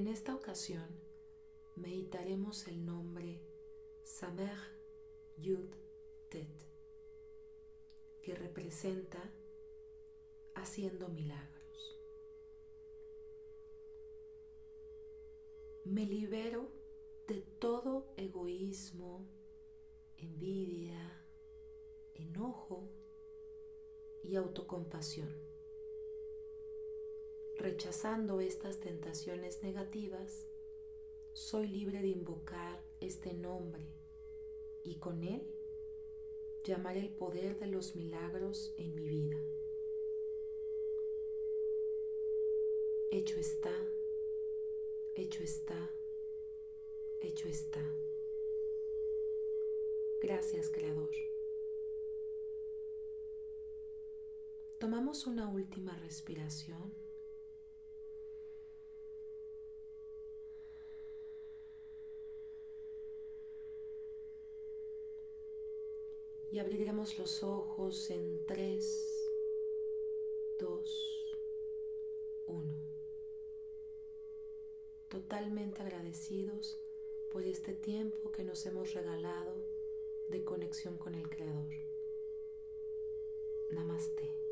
En esta ocasión meditaremos el nombre Samer Yud Tet, que representa haciendo milagros. Me libero de todo egoísmo, envidia, enojo y autocompasión Rechazando estas tentaciones negativas, soy libre de invocar este nombre y con él llamar el poder de los milagros en mi vida. Hecho está, hecho está, hecho está. Gracias Creador. Tomamos una última respiración. Y abriremos los ojos en 3, 2, 1. Totalmente agradecidos por este tiempo que nos hemos regalado de conexión con el Creador. Namaste.